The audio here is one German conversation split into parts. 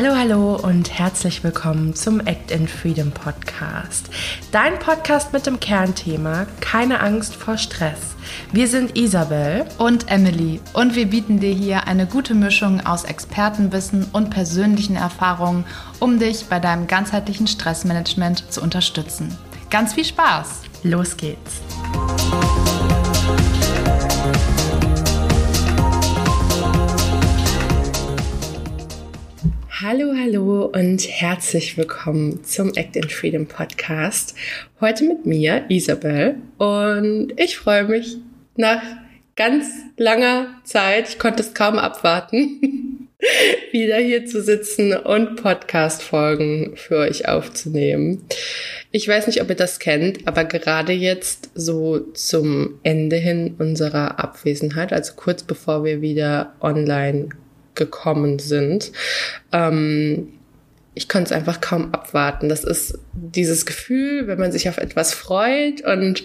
Hallo, hallo und herzlich willkommen zum Act in Freedom Podcast. Dein Podcast mit dem Kernthema Keine Angst vor Stress. Wir sind Isabel und Emily und wir bieten dir hier eine gute Mischung aus Expertenwissen und persönlichen Erfahrungen, um dich bei deinem ganzheitlichen Stressmanagement zu unterstützen. Ganz viel Spaß! Los geht's! Hallo, hallo und herzlich willkommen zum Act in Freedom Podcast. Heute mit mir, Isabel, und ich freue mich nach ganz langer Zeit, ich konnte es kaum abwarten, wieder hier zu sitzen und Podcast-Folgen für euch aufzunehmen. Ich weiß nicht, ob ihr das kennt, aber gerade jetzt so zum Ende hin unserer Abwesenheit, also kurz bevor wir wieder online gekommen sind. Ähm, ich konnte es einfach kaum abwarten. Das ist dieses Gefühl, wenn man sich auf etwas freut und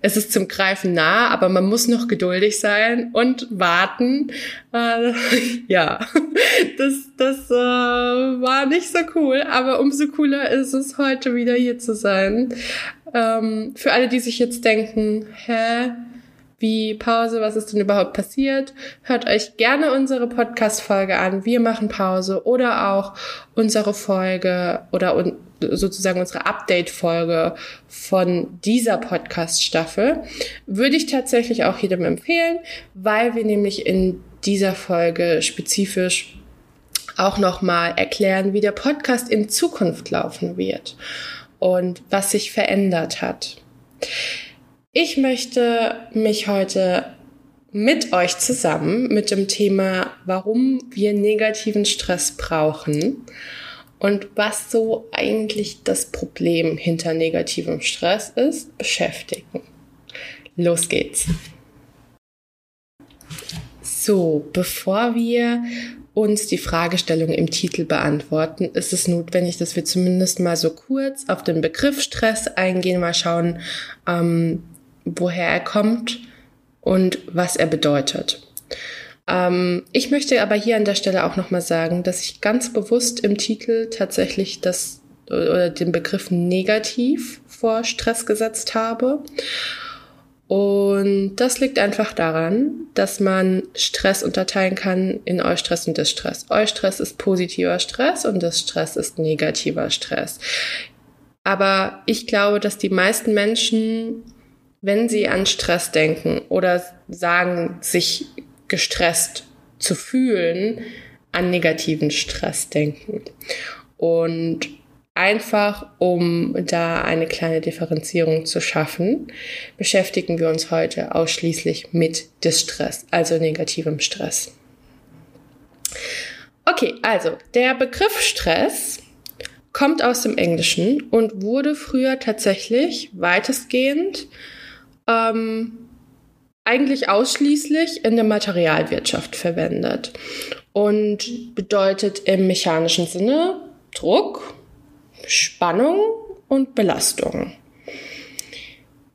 es ist zum Greifen nah, aber man muss noch geduldig sein und warten. Äh, ja, das, das äh, war nicht so cool, aber umso cooler ist es, heute wieder hier zu sein. Ähm, für alle, die sich jetzt denken, hä, wie Pause, was ist denn überhaupt passiert. Hört euch gerne unsere Podcast-Folge an. Wir machen Pause oder auch unsere Folge oder un sozusagen unsere Update-Folge von dieser Podcast-Staffel. Würde ich tatsächlich auch jedem empfehlen, weil wir nämlich in dieser Folge spezifisch auch nochmal erklären, wie der Podcast in Zukunft laufen wird und was sich verändert hat. Ich möchte mich heute mit euch zusammen mit dem Thema, warum wir negativen Stress brauchen und was so eigentlich das Problem hinter negativem Stress ist, beschäftigen. Los geht's. So, bevor wir uns die Fragestellung im Titel beantworten, ist es notwendig, dass wir zumindest mal so kurz auf den Begriff Stress eingehen, mal schauen, ähm, woher er kommt und was er bedeutet. Ähm, ich möchte aber hier an der Stelle auch nochmal sagen, dass ich ganz bewusst im Titel tatsächlich das oder den Begriff negativ vor Stress gesetzt habe. Und das liegt einfach daran, dass man Stress unterteilen kann in Eustress und Distress. Eustress ist positiver Stress und Distress ist negativer Stress. Aber ich glaube, dass die meisten Menschen wenn Sie an Stress denken oder sagen, sich gestresst zu fühlen, an negativen Stress denken. Und einfach, um da eine kleine Differenzierung zu schaffen, beschäftigen wir uns heute ausschließlich mit Distress, also negativem Stress. Okay, also der Begriff Stress kommt aus dem Englischen und wurde früher tatsächlich weitestgehend ähm, eigentlich ausschließlich in der Materialwirtschaft verwendet und bedeutet im mechanischen Sinne Druck, Spannung und Belastung.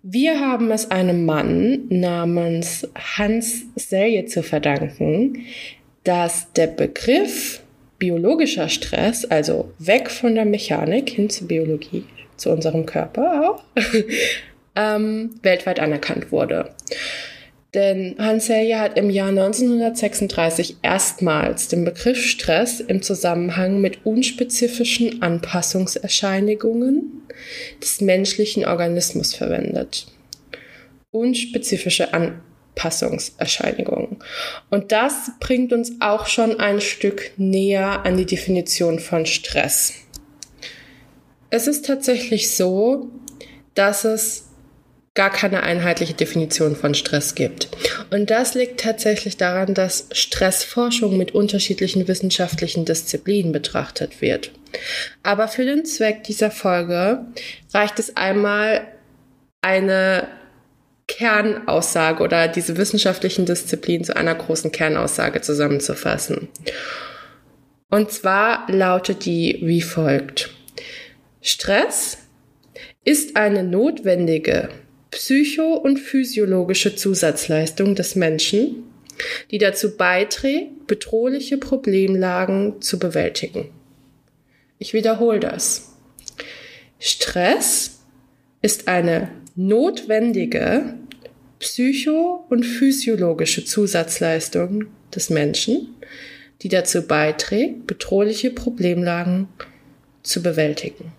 Wir haben es einem Mann namens Hans Selye zu verdanken, dass der Begriff biologischer Stress, also weg von der Mechanik hin zur Biologie, zu unserem Körper auch, ähm, weltweit anerkannt wurde. Denn Hans Selye hat im Jahr 1936 erstmals den Begriff Stress im Zusammenhang mit unspezifischen Anpassungserscheinigungen des menschlichen Organismus verwendet. Unspezifische Anpassungserscheinigungen. Und das bringt uns auch schon ein Stück näher an die Definition von Stress. Es ist tatsächlich so, dass es gar keine einheitliche Definition von Stress gibt. Und das liegt tatsächlich daran, dass Stressforschung mit unterschiedlichen wissenschaftlichen Disziplinen betrachtet wird. Aber für den Zweck dieser Folge reicht es einmal eine Kernaussage oder diese wissenschaftlichen Disziplinen zu einer großen Kernaussage zusammenzufassen. Und zwar lautet die wie folgt. Stress ist eine notwendige psycho- und physiologische Zusatzleistung des Menschen, die dazu beiträgt, bedrohliche Problemlagen zu bewältigen. Ich wiederhole das. Stress ist eine notwendige psycho- und physiologische Zusatzleistung des Menschen, die dazu beiträgt, bedrohliche Problemlagen zu bewältigen.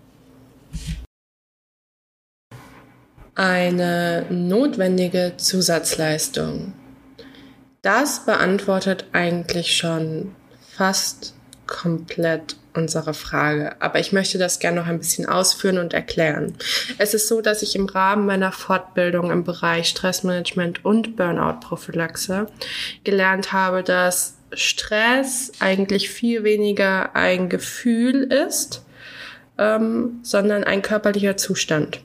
Eine notwendige Zusatzleistung. Das beantwortet eigentlich schon fast komplett unsere Frage. Aber ich möchte das gerne noch ein bisschen ausführen und erklären. Es ist so, dass ich im Rahmen meiner Fortbildung im Bereich Stressmanagement und Burnout-Prophylaxe gelernt habe, dass Stress eigentlich viel weniger ein Gefühl ist, ähm, sondern ein körperlicher Zustand.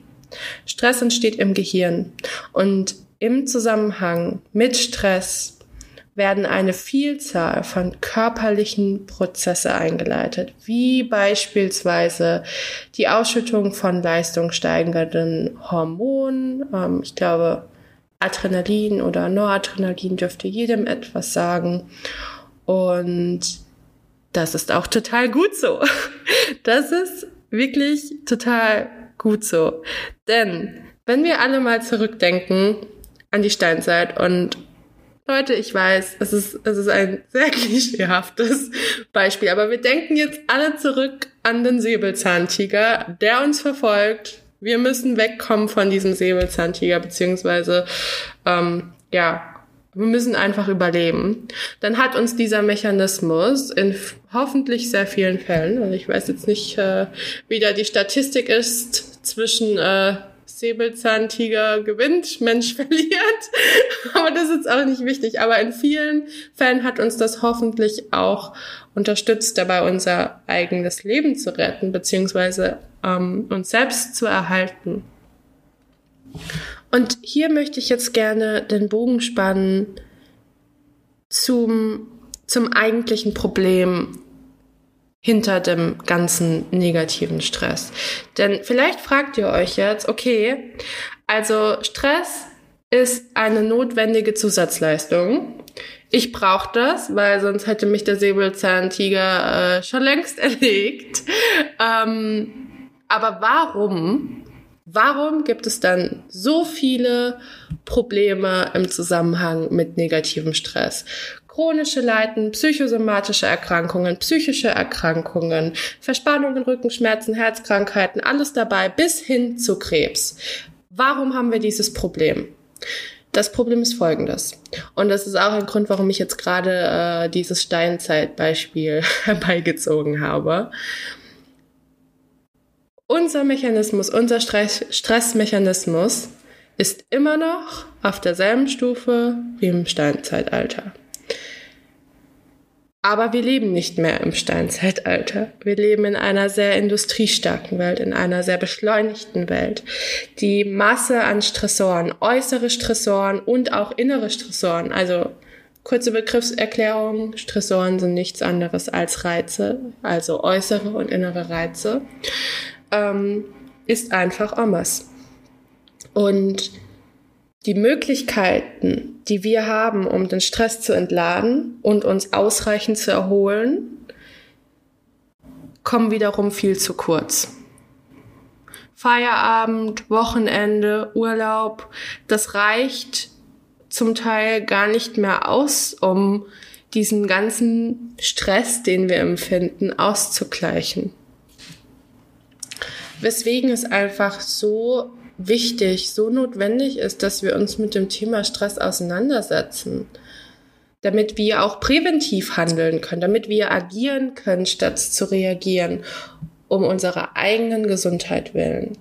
Stress entsteht im Gehirn und im Zusammenhang mit Stress werden eine Vielzahl von körperlichen Prozesse eingeleitet, wie beispielsweise die Ausschüttung von leistungssteigernden Hormonen. Ähm, ich glaube, Adrenalin oder Noradrenalin dürfte jedem etwas sagen. Und das ist auch total gut so. Das ist wirklich total gut so. Denn wenn wir alle mal zurückdenken an die Steinzeit und Leute, ich weiß, es ist, es ist ein sehr klischeehaftes Beispiel, aber wir denken jetzt alle zurück an den Säbelzahntiger, der uns verfolgt. Wir müssen wegkommen von diesem Säbelzahntiger, beziehungsweise, ähm, ja, wir müssen einfach überleben. Dann hat uns dieser Mechanismus in hoffentlich sehr vielen Fällen, also ich weiß jetzt nicht, äh, wie da die Statistik ist zwischen äh, Säbelzahntiger gewinnt, Mensch verliert. Aber das ist auch nicht wichtig. Aber in vielen Fällen hat uns das hoffentlich auch unterstützt, dabei unser eigenes Leben zu retten, beziehungsweise ähm, uns selbst zu erhalten. Und hier möchte ich jetzt gerne den Bogen spannen zum, zum eigentlichen Problem hinter dem ganzen negativen Stress. Denn vielleicht fragt ihr euch jetzt, okay, also Stress ist eine notwendige Zusatzleistung. Ich brauche das, weil sonst hätte mich der Säbelzahntiger äh, schon längst erlegt. Ähm, aber warum Warum gibt es dann so viele Probleme im Zusammenhang mit negativem Stress? Chronische Leiden, psychosomatische Erkrankungen, psychische Erkrankungen, Verspannungen, Rückenschmerzen, Herzkrankheiten, alles dabei bis hin zu Krebs. Warum haben wir dieses Problem? Das Problem ist folgendes. Und das ist auch ein Grund, warum ich jetzt gerade äh, dieses Steinzeitbeispiel herbeigezogen habe. Unser Mechanismus, unser Stress Stressmechanismus ist immer noch auf derselben Stufe wie im Steinzeitalter. Aber wir leben nicht mehr im Steinzeitalter. Wir leben in einer sehr industriestarken Welt, in einer sehr beschleunigten Welt. Die Masse an Stressoren, äußere Stressoren und auch innere Stressoren, also kurze Begriffserklärung, Stressoren sind nichts anderes als Reize, also äußere und innere Reize, ähm, ist einfach anders. Und die Möglichkeiten, die wir haben, um den Stress zu entladen und uns ausreichend zu erholen, kommen wiederum viel zu kurz. Feierabend, Wochenende, Urlaub, das reicht zum Teil gar nicht mehr aus, um diesen ganzen Stress, den wir empfinden, auszugleichen. Weswegen es einfach so wichtig, so notwendig ist, dass wir uns mit dem Thema Stress auseinandersetzen, damit wir auch präventiv handeln können, damit wir agieren können, statt zu reagieren, um unserer eigenen Gesundheit willen.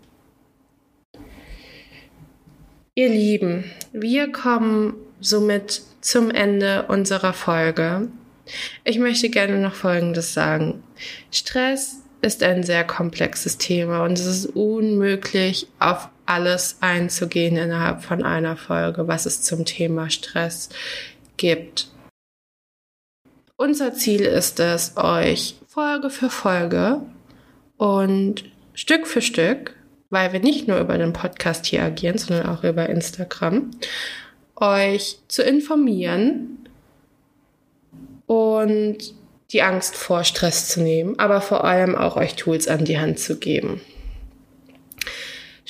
Ihr Lieben, wir kommen somit zum Ende unserer Folge. Ich möchte gerne noch Folgendes sagen. Stress ist ein sehr komplexes Thema und es ist unmöglich, auf alles einzugehen innerhalb von einer Folge, was es zum Thema Stress gibt. Unser Ziel ist es, euch Folge für Folge und Stück für Stück, weil wir nicht nur über den Podcast hier agieren, sondern auch über Instagram, euch zu informieren und die Angst vor Stress zu nehmen, aber vor allem auch euch Tools an die Hand zu geben.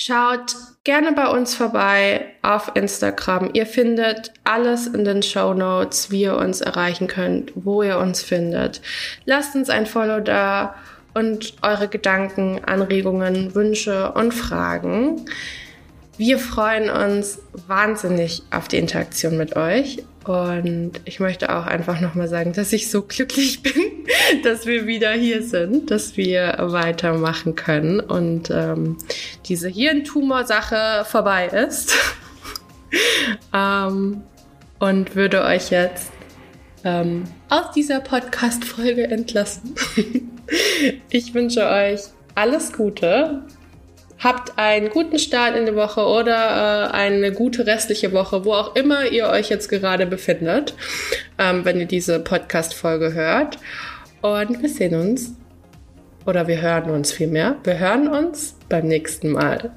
Schaut gerne bei uns vorbei auf Instagram. Ihr findet alles in den Show Notes, wie ihr uns erreichen könnt, wo ihr uns findet. Lasst uns ein Follow da und eure Gedanken, Anregungen, Wünsche und Fragen. Wir freuen uns wahnsinnig auf die Interaktion mit euch. Und ich möchte auch einfach nochmal sagen, dass ich so glücklich bin, dass wir wieder hier sind, dass wir weitermachen können und ähm, diese Hirntumor-Sache vorbei ist. ähm, und würde euch jetzt ähm, aus dieser Podcast-Folge entlassen. ich wünsche euch alles Gute Habt einen guten Start in die Woche oder äh, eine gute restliche Woche, wo auch immer ihr euch jetzt gerade befindet, ähm, wenn ihr diese Podcast-Folge hört. Und wir sehen uns. Oder wir hören uns vielmehr. Wir hören uns beim nächsten Mal.